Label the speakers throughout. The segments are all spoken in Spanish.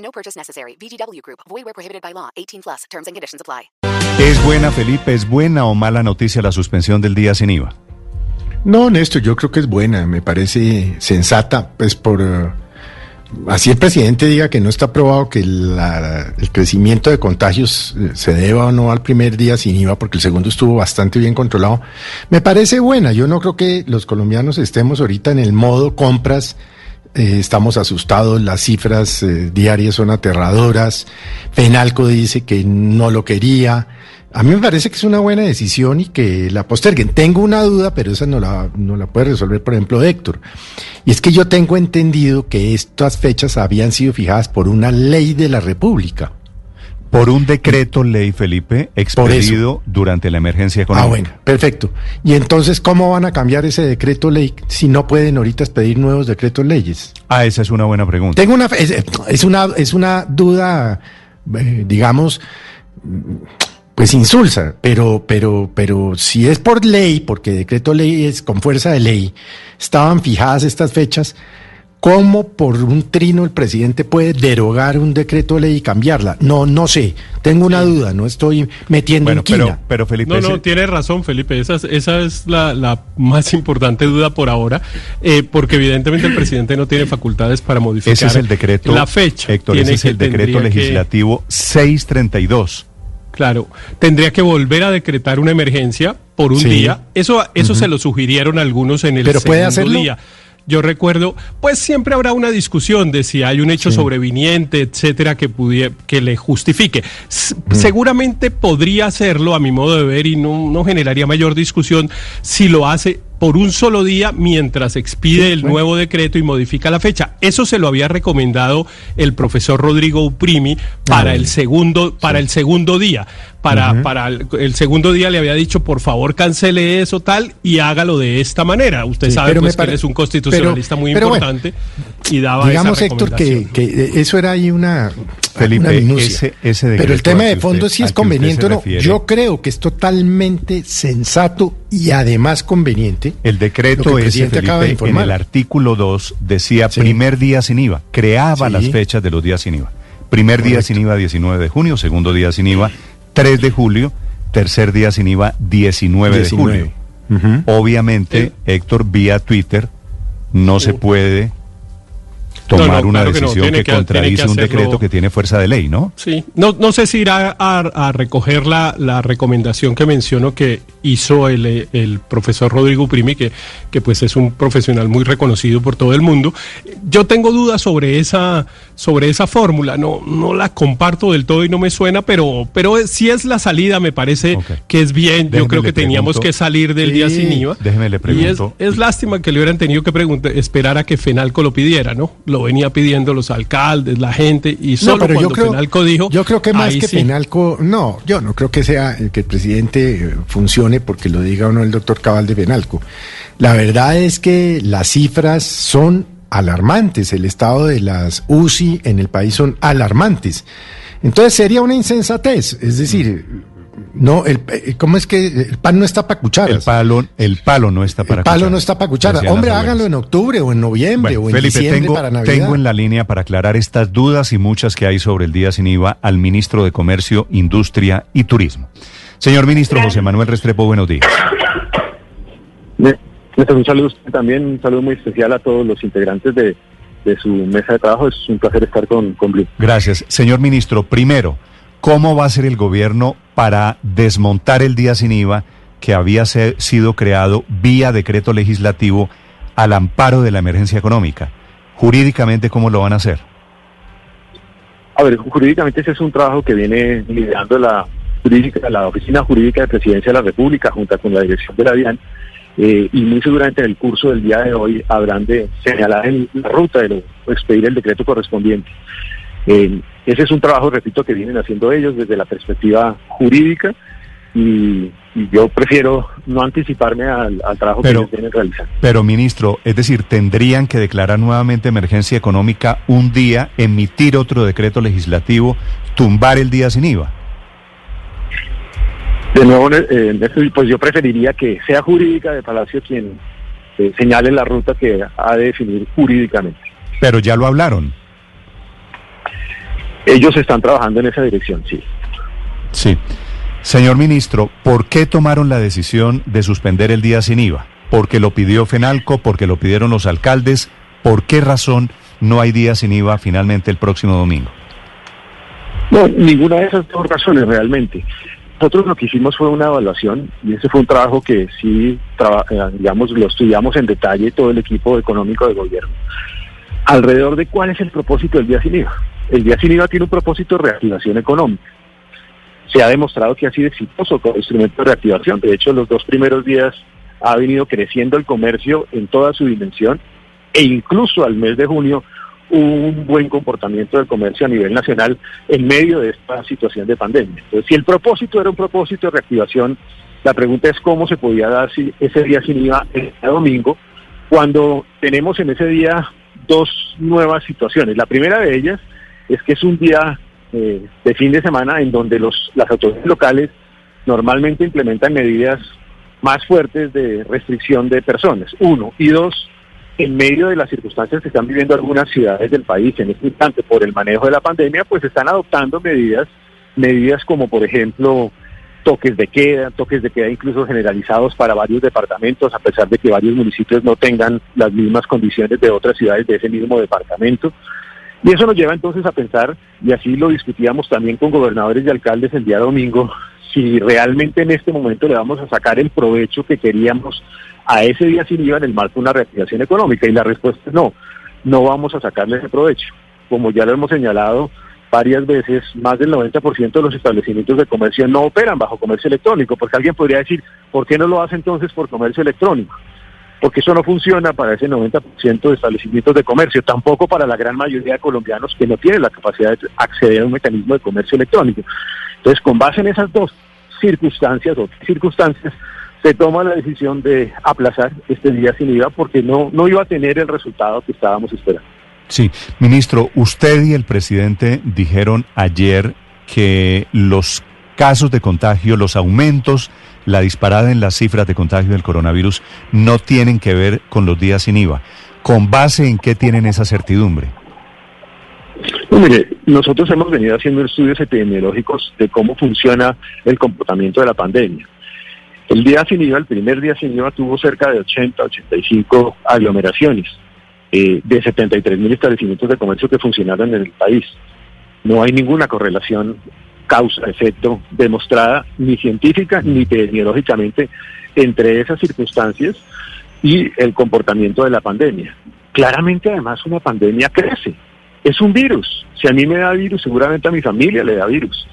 Speaker 1: No purchase necessary. VGW Group. Void where prohibited by law. 18 plus. Terms and conditions apply.
Speaker 2: ¿Es buena, Felipe? ¿Es buena o mala noticia la suspensión del día sin IVA?
Speaker 3: No, Néstor, yo creo que es buena, me parece sensata, pues por... eh, así el presidente diga que no está probado que la- el crecimiento de contagios eh, se deba o no al primer día sin IVA, porque el segundo estuvo bastante bien controlado, me parece buena. Yo no creo que los colombianos estemos ahorita en el modo compras. Eh, estamos asustados, las cifras eh, diarias son aterradoras. Penalco dice que no lo quería. A mí me parece que es una buena decisión y que la posterguen. Tengo una duda, pero esa no la, no la puede resolver, por ejemplo, Héctor. Y es que yo tengo entendido que estas fechas habían sido fijadas por una ley de la República.
Speaker 2: Por un decreto ley, Felipe, expedido durante la emergencia
Speaker 3: Ah,
Speaker 2: económica.
Speaker 3: bueno, perfecto. Y entonces, ¿cómo van a cambiar ese decreto ley si no pueden ahorita expedir nuevos decretos leyes?
Speaker 2: Ah, esa es una buena pregunta.
Speaker 3: Tengo una, es, es una, es una duda, eh, digamos, pues insulsa, pero, pero, pero si es por ley, porque decreto ley es con fuerza de ley, estaban fijadas estas fechas, ¿cómo por un trino el presidente puede derogar un decreto ley y cambiarla? No, no sé, tengo una duda, no estoy metiendo
Speaker 2: Bueno,
Speaker 3: en quina.
Speaker 2: pero, pero Felipe,
Speaker 4: No, no,
Speaker 2: ese-
Speaker 4: tiene razón, Felipe. Esa es, esa es la, la más importante duda por ahora, eh, porque evidentemente el presidente no tiene facultades para modificar
Speaker 2: ese es el decreto,
Speaker 4: la fecha.
Speaker 2: Héctor,
Speaker 4: Tiene
Speaker 2: ese es el decreto
Speaker 4: tendría que-
Speaker 2: legislativo 632.
Speaker 4: Claro, tendría que volver a decretar una emergencia por un
Speaker 3: Sí.
Speaker 4: día. Eso, eso se lo sugirieron algunos en el
Speaker 3: Pero puede
Speaker 4: segundo
Speaker 3: hacerlo.
Speaker 4: día. Yo recuerdo, pues siempre habrá una discusión de si hay un hecho sobreviniente, etcétera, que pudie- que le justifique. S- Seguramente podría hacerlo, a mi modo de ver, y no, no generaría mayor discusión si lo hace por un solo día mientras expide el nuevo decreto y modifica la fecha. Eso se lo había recomendado el profesor Rodrigo Uprimi para el segundo, para el segundo día. Para, para el, el segundo día le había dicho, por favor, cancele eso tal y hágalo de esta manera. Usted
Speaker 3: Sí,
Speaker 4: sabe pues, que
Speaker 3: pare-
Speaker 4: él es un constitucionalista
Speaker 3: pero-
Speaker 4: muy
Speaker 3: pero bueno,
Speaker 4: importante y daba
Speaker 3: Digamos,
Speaker 4: esa
Speaker 3: Héctor, que, que eso era ahí una,
Speaker 2: Felipe,
Speaker 3: una minucia.
Speaker 2: ese- ese
Speaker 3: Pero el tema de
Speaker 2: que
Speaker 3: fondo
Speaker 2: usted-
Speaker 3: sí
Speaker 2: al
Speaker 3: es
Speaker 2: que
Speaker 3: conveniente o no. Yo creo que es totalmente sensato y además conveniente.
Speaker 2: El
Speaker 3: que
Speaker 2: decreto
Speaker 3: el
Speaker 2: ese,
Speaker 3: acaba de
Speaker 2: en el artículo 2 decía
Speaker 3: Sí.
Speaker 2: primer día sin IVA, creaba
Speaker 3: Sí.
Speaker 2: las fechas de los días sin IVA. Primer día sin IVA 19 de junio, segundo día sin IVA 3 de julio, tercer día sin IVA 19,
Speaker 3: 19.
Speaker 2: de julio.
Speaker 3: Ujú.
Speaker 2: Obviamente, Héctor, vía Twitter, no se puede tomar
Speaker 4: No, no,
Speaker 2: una
Speaker 4: claro que no,
Speaker 2: decisión que, contradice
Speaker 4: que
Speaker 2: un decreto que tiene fuerza de ley, ¿no?
Speaker 4: Sí, no, no sé si irá a, a recoger la, la recomendación que menciono que hizo el, el profesor Rodrigo Primi, que, que pues es un profesional muy reconocido por todo el mundo. Yo tengo dudas sobre esa, sobre esa fórmula, no, no la comparto del todo y no me suena, pero, pero si es la salida, me parece que es bien.
Speaker 2: Déjeme
Speaker 4: Yo creo que teníamos
Speaker 2: pregunto-
Speaker 4: que salir del día sin IVA.
Speaker 2: déjeme le
Speaker 4: Y es,
Speaker 2: pregunto.
Speaker 4: es lástima que le hubieran tenido que preguntar, esperar a que Fenalco lo pidiera, ¿no? Lo venía pidiendo los alcaldes, la gente, y solo
Speaker 3: No, pero
Speaker 4: cuando
Speaker 3: yo creo,
Speaker 4: Fenalco dijo.
Speaker 3: yo creo que más que
Speaker 4: sí.
Speaker 3: Penalco, no, yo no creo que sea eh, que el presidente eh, funcione porque lo diga o no el doctor Cabal de Penalco. La verdad es que las cifras son alarmantes, el estado de las UCI en el país son alarmantes. Entonces sería una insensatez, es decir, no, el, eh, ¿cómo es que el pan no está para cucharas?
Speaker 2: El palo, el palo no está para
Speaker 3: el palo no está para cucharas. Hombre, háganlo en octubre o en noviembre
Speaker 2: Bueno,
Speaker 3: o en
Speaker 2: Felipe,
Speaker 3: diciembre
Speaker 2: tengo,
Speaker 3: para Navidad.
Speaker 2: tengo en la línea para aclarar estas dudas y muchas que hay sobre el día sin IVA al ministro de Comercio, Industria y Turismo. Señor ministro José Manuel Restrepo, buenos días.
Speaker 5: Un saludo a usted también, un saludo muy especial a todos los integrantes de, de su mesa de trabajo. Es un placer estar con, con Blue.
Speaker 2: Gracias. Señor ministro, primero, ¿cómo va a ser el gobierno para desmontar el día sin IVA que había sido creado vía decreto legislativo al amparo de la emergencia económica? Jurídicamente, ¿cómo lo van a hacer?
Speaker 5: A ver, jurídicamente ese es un trabajo que viene liderando la jurídica, la Oficina Jurídica de Presidencia de la República junto con la dirección de la DIAN. eh, y muy seguramente en el curso del día de hoy habrán de señalar el- la ruta de expedir el decreto correspondiente. Eh, ese es un trabajo, repito, que vienen haciendo ellos desde la perspectiva jurídica y, y yo prefiero no anticiparme al, al trabajo
Speaker 2: Pero-
Speaker 5: que ellos vienen realizando.
Speaker 2: Pero, ministro, es decir, tendrían que declarar nuevamente emergencia económica un día, emitir otro decreto legislativo, tumbar el día sin IVA.
Speaker 5: De nuevo, eh, pues yo preferiría que sea jurídica de Palacio quien eh, señale la ruta que ha de definir jurídicamente.
Speaker 2: Pero ya lo hablaron.
Speaker 5: Ellos están trabajando en esa dirección, sí.
Speaker 2: Sí. Señor ministro, ¿por qué tomaron la decisión de suspender el día sin IVA? ¿Porque lo pidió Fenalco? ¿Porque lo pidieron los alcaldes? ¿Por qué razón no hay día sin IVA finalmente el próximo domingo?
Speaker 5: No, ninguna de esas dos razones realmente. Nosotros lo que hicimos fue una evaluación y ese fue un trabajo que sí, traba- eh, digamos, lo estudiamos en detalle todo el equipo económico de gobierno. Alrededor de cuál es el propósito del día sin IVA. El día sin IVA tiene un propósito de reactivación económica. Se ha demostrado que ha sido exitoso como instrumento de reactivación. De hecho, los dos primeros días ha venido creciendo el comercio en toda su dimensión e incluso al mes de junio un buen comportamiento del comercio a nivel nacional en medio de esta situación de pandemia. Entonces, si el propósito era un propósito de reactivación, la pregunta es cómo se podía dar si ese día sin IVA el domingo, cuando tenemos en ese día dos nuevas situaciones. La primera de ellas es que es un día eh, de fin de semana en donde los, las autoridades locales normalmente implementan medidas más fuertes de restricción de personas, uno. Y dos, en medio de las circunstancias que están viviendo algunas ciudades del país en este instante por el manejo de la pandemia, pues están adoptando medidas, medidas como por ejemplo toques de queda, toques de queda incluso generalizados para varios departamentos, a pesar de que varios municipios no tengan las mismas condiciones de otras ciudades de ese mismo departamento. Y eso nos lleva entonces a pensar, y así lo discutíamos también con gobernadores y alcaldes el día domingo, si realmente en este momento le vamos a sacar el provecho que queríamos a ese día sin IVA en el marco de una reactivación económica. Y la respuesta es no, no vamos a sacarle ese provecho. Como ya lo hemos señalado varias veces, más del 90% de los establecimientos de comercio no operan bajo comercio electrónico, porque alguien podría decir, ¿por qué no lo hace entonces por comercio electrónico? Porque eso no funciona para ese 90% de establecimientos de comercio, tampoco para la gran mayoría de colombianos que no tienen la capacidad de acceder a un mecanismo de comercio electrónico. Entonces, con base en esas dos circunstancias o circunstancias, se toma la decisión de aplazar este día sin IVA porque no, no iba a tener el resultado que estábamos esperando.
Speaker 2: Sí, ministro, usted y el presidente dijeron ayer que los casos de contagio, los aumentos, la disparada en las cifras de contagio del coronavirus no tienen que ver con los días sin IVA. ¿Con base en qué tienen esa certidumbre?
Speaker 5: No, mire, nosotros hemos venido haciendo estudios epidemiológicos de cómo funciona el comportamiento de la pandemia. El día sin IVA, el primer día sin IVA, tuvo cerca de 80, 85 aglomeraciones eh, de 73 mil establecimientos de comercio que funcionaron en el país. No hay ninguna correlación causa-efecto demostrada, ni científica ni epidemiológicamente, entre esas circunstancias y el comportamiento de la pandemia. Claramente, además, una pandemia crece. Es un virus. Si a mí me da virus, seguramente a mi familia le da virus.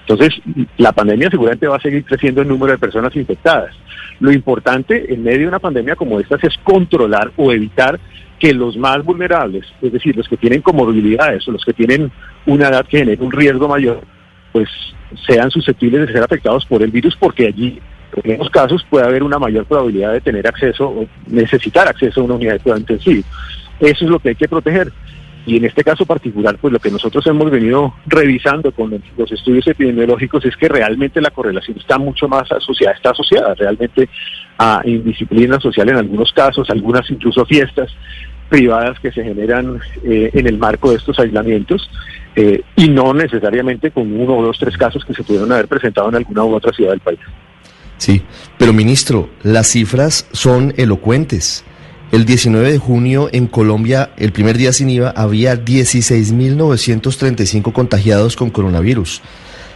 Speaker 5: Entonces, la pandemia seguramente va a seguir creciendo el número de personas infectadas. Lo importante en medio de una pandemia como esta es controlar o evitar que los más vulnerables, es decir, los que tienen comorbilidades o los que tienen una edad que genera un riesgo mayor, pues sean susceptibles de ser afectados por el virus porque allí, en esos casos, puede haber una mayor probabilidad de tener acceso o necesitar acceso a una unidad de cuidado intensivo. Eso es lo que hay que proteger. Y en este caso particular, pues lo que nosotros hemos venido revisando con los estudios epidemiológicos es que realmente la correlación está mucho más asociada, está asociada realmente a indisciplina social en algunos casos, algunas incluso fiestas privadas que se generan eh, en el marco de estos aislamientos eh, y no necesariamente con uno o dos, tres casos que se pudieron haber presentado en alguna u otra ciudad del país.
Speaker 6: Sí, pero ministro, las cifras son elocuentes. El 19 de junio en Colombia, el primer día sin IVA, había 16.935 contagiados con coronavirus.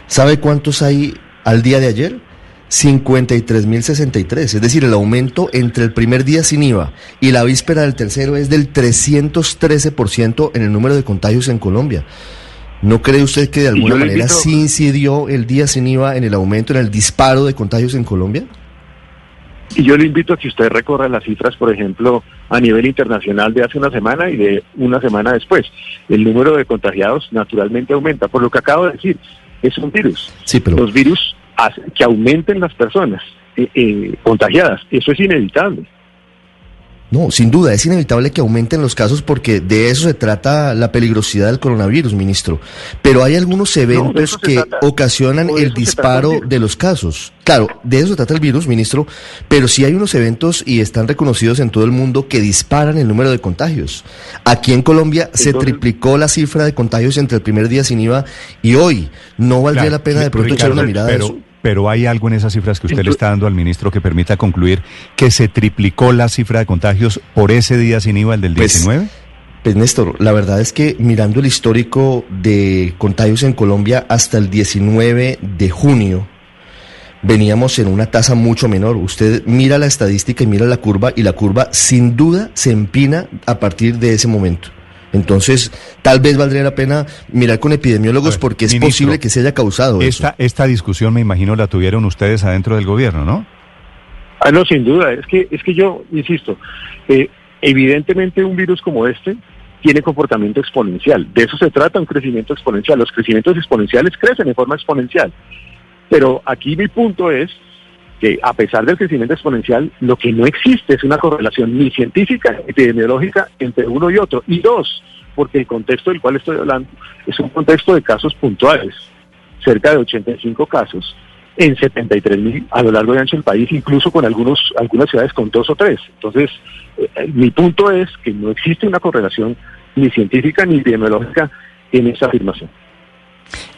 Speaker 6: ¿Sabe cuántos hay al día de ayer? 53.063. Es decir, el aumento entre el primer día sin IVA y la víspera del tercero es del 313% en el número de contagios en Colombia. ¿No cree usted que de alguna manera
Speaker 5: invito-
Speaker 6: sí incidió el día sin IVA en el aumento, en el disparo de contagios en Colombia?
Speaker 5: Y yo le invito a que usted recorra las cifras, por ejemplo, a nivel internacional de hace una semana y de una semana después. El número de contagiados naturalmente aumenta. Por lo que acabo de decir, es un virus.
Speaker 6: Sí, pero...
Speaker 5: Los virus hacen que aumenten las personas eh, eh, contagiadas. Eso es inevitable.
Speaker 6: No, sin duda, es inevitable que aumenten los casos porque de eso se trata la peligrosidad del coronavirus, ministro. Pero hay algunos eventos que
Speaker 5: trata.
Speaker 6: ocasionan el disparo de los casos. Claro, de eso se trata el virus, ministro, pero sí hay unos eventos y están reconocidos en todo el mundo que disparan el número de contagios. Aquí en Colombia se triplicó la cifra de contagios entre el primer día sin IVA y hoy. ¿No valdría
Speaker 2: Claro,
Speaker 6: la pena de pronto echar una mirada
Speaker 2: pero,
Speaker 6: a eso?
Speaker 2: Pero hay algo en esas cifras que usted le está dando al ministro que permita concluir que se triplicó la cifra de contagios por ese día sin IVA, el del
Speaker 6: Pues,
Speaker 2: 19.
Speaker 6: Pues Néstor, la verdad es que mirando el histórico de contagios en Colombia hasta el 19 de junio, veníamos en una tasa mucho menor. Usted mira la estadística y mira la curva y la curva sin duda se empina a partir de ese momento. Entonces, tal vez valdría la pena mirar con epidemiólogos
Speaker 2: ver,
Speaker 6: porque es
Speaker 2: ministro,
Speaker 6: posible que se haya causado eso.
Speaker 2: Esta, esta discusión me imagino la tuvieron ustedes adentro del gobierno, ¿no?
Speaker 5: Ah, no, sin duda. Es que, es que yo insisto, eh, evidentemente un virus como este tiene comportamiento exponencial. De eso se trata un crecimiento exponencial. Los crecimientos exponenciales crecen de forma exponencial. Pero aquí mi punto es que a pesar del crecimiento exponencial, lo que no existe es una correlación ni científica ni epidemiológica entre uno y otro. Y dos, porque el contexto del cual estoy hablando es un contexto de casos puntuales, cerca de 85 casos en 73 mil a lo largo y ancho del país, incluso con algunos algunas ciudades con dos o tres. Entonces, eh, mi punto es que no existe una correlación ni científica ni epidemiológica en esa afirmación.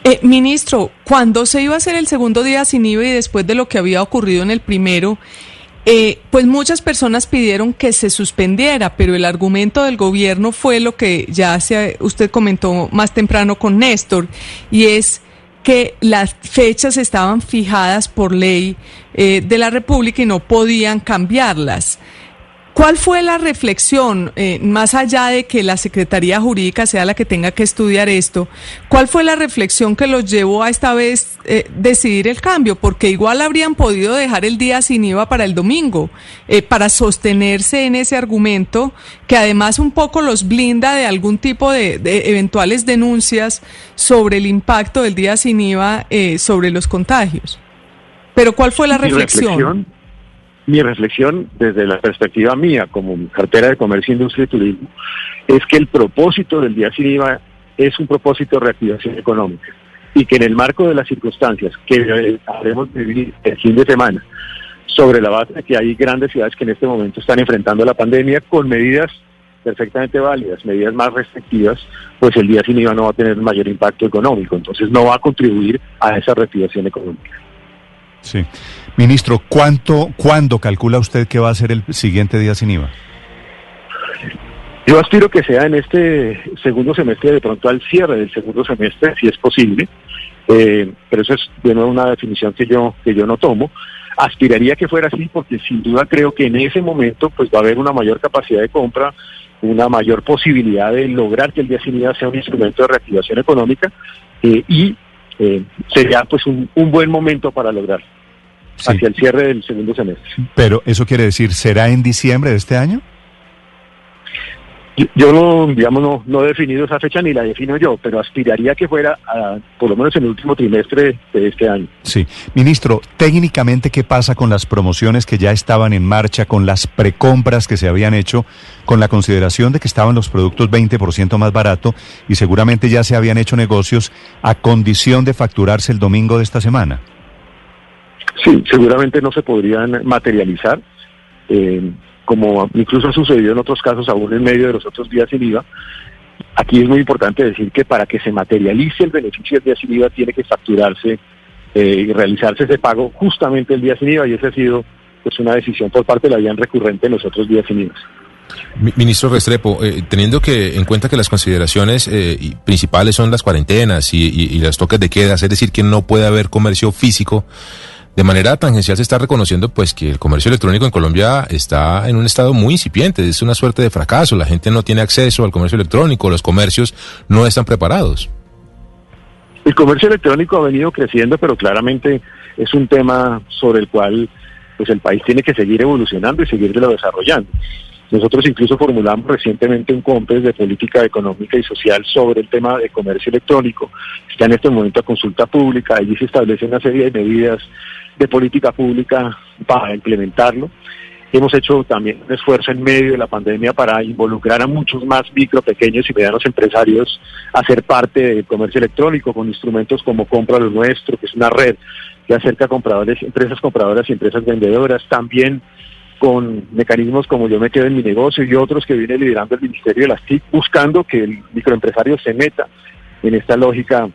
Speaker 7: Eh, ministro, cuando se iba a hacer el segundo día sin IVA y después de lo que había ocurrido en el primero, eh, pues muchas personas pidieron que se suspendiera, pero el argumento del gobierno fue lo que ya se, usted comentó más temprano con Néstor, y es que las fechas estaban fijadas por ley eh, de la República y no podían cambiarlas. ¿Cuál fue la reflexión, eh, más allá de que la Secretaría Jurídica sea la que tenga que estudiar esto, cuál fue la reflexión que los llevó a esta vez eh, decidir el cambio? Porque igual habrían podido dejar el día sin IVA para el domingo, eh, para sostenerse en ese argumento que además un poco los blinda de algún tipo de, de eventuales denuncias sobre el impacto del día sin IVA eh, sobre los contagios. Pero ¿cuál fue la reflexión?
Speaker 5: Mi reflexión desde la perspectiva mía como cartera de comercio, industria y turismo es que el propósito del día sin IVA es un propósito de reactivación económica y que en el marco de las circunstancias que haremos vivir el fin de semana sobre la base de que hay grandes ciudades que en este momento están enfrentando la pandemia con medidas perfectamente válidas, medidas más restrictivas, pues el día sin IVA no va a tener mayor impacto económico, entonces no va a contribuir a esa reactivación económica.
Speaker 2: Sí. Ministro, ¿cuánto, ¿cuándo calcula usted que va a ser el siguiente día sin IVA?
Speaker 5: Yo aspiro que sea en este segundo semestre, de pronto al cierre del segundo semestre, si es posible, eh, pero eso es de nuevo una definición que yo, que yo no tomo. Aspiraría que fuera así porque sin duda creo que en ese momento pues va a haber una mayor capacidad de compra, una mayor posibilidad de lograr que el día sin IVA sea un instrumento de reactivación económica eh, y eh, sería pues un, un buen momento para lograrlo
Speaker 2: Sí.
Speaker 5: hacia el cierre del segundo semestre.
Speaker 2: Pero eso quiere decir, ¿será en diciembre de este año?
Speaker 5: Yo, no, digamos, no, no he definido esa fecha ni la defino yo, pero aspiraría que fuera a, por lo menos en el último trimestre de este año.
Speaker 2: Sí. Ministro, técnicamente, ¿qué pasa con las promociones que ya estaban en marcha, con las precompras que se habían hecho, con la consideración de que estaban los productos 20% más barato y seguramente ya se habían hecho negocios a condición de facturarse el domingo de esta semana?
Speaker 5: Sí, seguramente no se podrían materializar, eh, como incluso ha sucedido en otros casos, aún en medio de los otros días sin IVA. Aquí es muy importante decir que para que se materialice el beneficio del día sin IVA tiene que facturarse eh, y realizarse ese pago justamente el día sin IVA y esa ha sido pues una decisión por parte de la DIAN recurrente en los otros días sin IVA.
Speaker 8: Mi- Ministro Restrepo, eh, teniendo que en cuenta que las consideraciones eh, principales son las cuarentenas y, y- y los toques de queda, es decir, que no puede haber comercio físico, de manera tangencial se está reconociendo pues que el comercio electrónico en Colombia está en un estado muy incipiente, es una suerte de fracaso, la gente no tiene acceso al comercio electrónico, los comercios no están preparados.
Speaker 5: El comercio electrónico ha venido creciendo, pero claramente es un tema sobre el cual pues el país tiene que seguir evolucionando y seguirlo desarrollando. Nosotros incluso formulamos recientemente un COMPES de política económica y social sobre el tema de comercio electrónico. Está en este momento a consulta pública. Allí se establece una serie de medidas de política pública para implementarlo. Hemos hecho también un esfuerzo en medio de la pandemia para involucrar a muchos más micro, pequeños y medianos empresarios a ser parte del comercio electrónico con instrumentos como Compra lo Nuestro, que es una red que acerca a compradores, empresas compradoras y empresas vendedoras. También con mecanismos como Yo me quedo en mi negocio y otros que viene liderando el Ministerio de las TIC, buscando que el microempresario se meta en esta lógica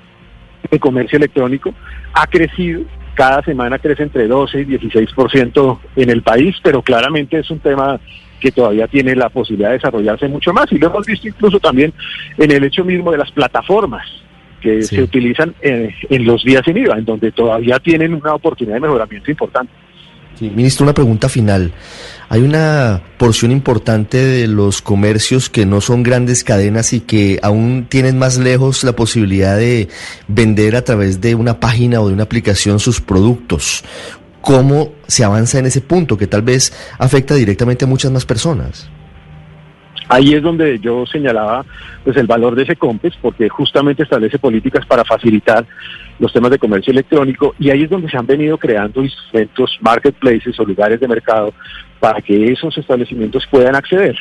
Speaker 5: de comercio electrónico, ha crecido, cada semana crece entre 12 y 16% en el país, pero claramente es un tema que todavía tiene la posibilidad de desarrollarse mucho más y lo hemos visto incluso también en el hecho mismo de las plataformas que se utilizan en, en los días sin IVA, en donde todavía tienen una oportunidad de mejoramiento importante.
Speaker 6: Ministro, una pregunta final. Hay una porción importante de los comercios que no son grandes cadenas y que aún tienen más lejos la posibilidad de vender a través de una página o de una aplicación sus productos. ¿Cómo se avanza en ese punto que tal vez afecta directamente a muchas más personas?
Speaker 5: Ahí es donde yo señalaba pues el valor de ese COMPES, porque justamente establece políticas para facilitar los temas de comercio electrónico y ahí es donde se han venido creando instrumentos, marketplaces o lugares de mercado para que esos establecimientos puedan acceder.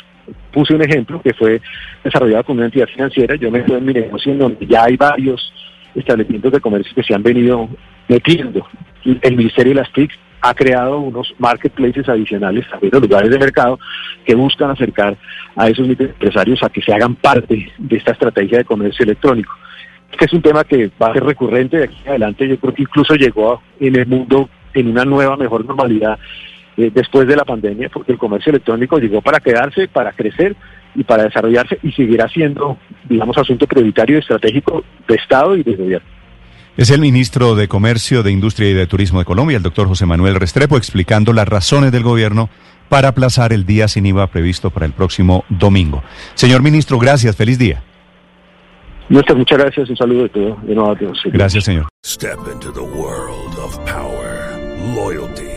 Speaker 5: Puse un ejemplo que fue desarrollado con una entidad financiera, yo me quedo en mi negocio en donde ya hay varios establecimientos de comercio que se han venido metiendo. El Ministerio de las TIC ha creado unos marketplaces adicionales, también los lugares de mercado, que buscan acercar a esos microempresarios a que se hagan parte de esta estrategia de comercio electrónico. Este es un tema que va a ser recurrente de aquí adelante. Yo creo que incluso llegó en el mundo en una nueva, mejor normalidad eh, después de la pandemia, porque el comercio electrónico llegó para quedarse, para crecer y para desarrollarse y seguirá siendo, digamos, asunto prioritario y estratégico de Estado y de gobierno.
Speaker 2: Es el ministro de Comercio, de Industria y de Turismo de Colombia, el doctor José Manuel Restrepo, explicando las razones del gobierno para aplazar el día sin IVA previsto para el próximo domingo. Señor ministro, gracias, feliz día.
Speaker 5: muchas gracias, un saludo de todo. De nuevo a todos.
Speaker 2: Gracias, señor.
Speaker 9: Step into the world of power, loyalty,